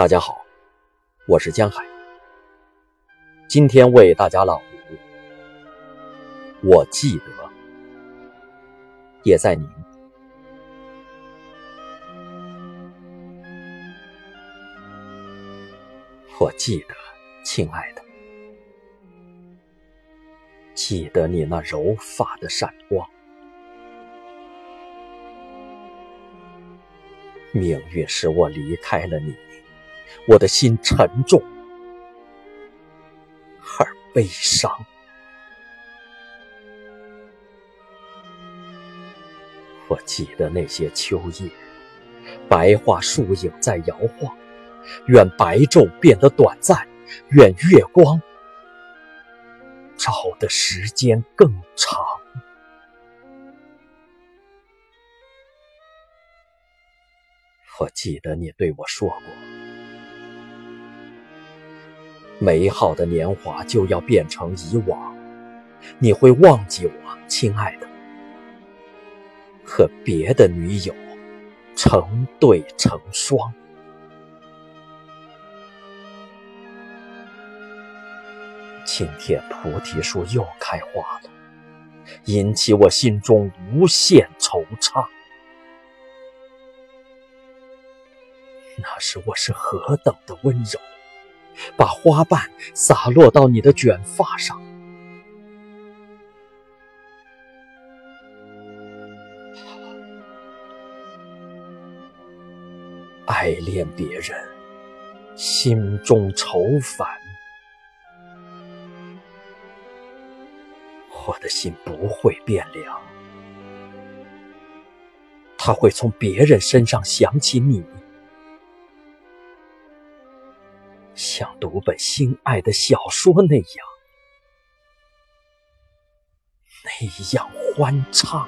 大家好，我是江海，今天为大家朗读。我记得，也在您。我记得，亲爱的，记得你那柔发的闪光。命运使我离开了你。我的心沉重而悲伤。我记得那些秋夜，白桦树影在摇晃。愿白昼变得短暂，愿月光照的时间更长。我记得你对我说过。美好的年华就要变成以往，你会忘记我，亲爱的，和别的女友成对成双。今天菩提树又开花了，引起我心中无限惆怅。那时我是何等的温柔。把花瓣洒落到你的卷发上，爱恋别人，心中愁烦，我的心不会变凉，他会从别人身上想起你。像读本心爱的小说那样，那样欢畅。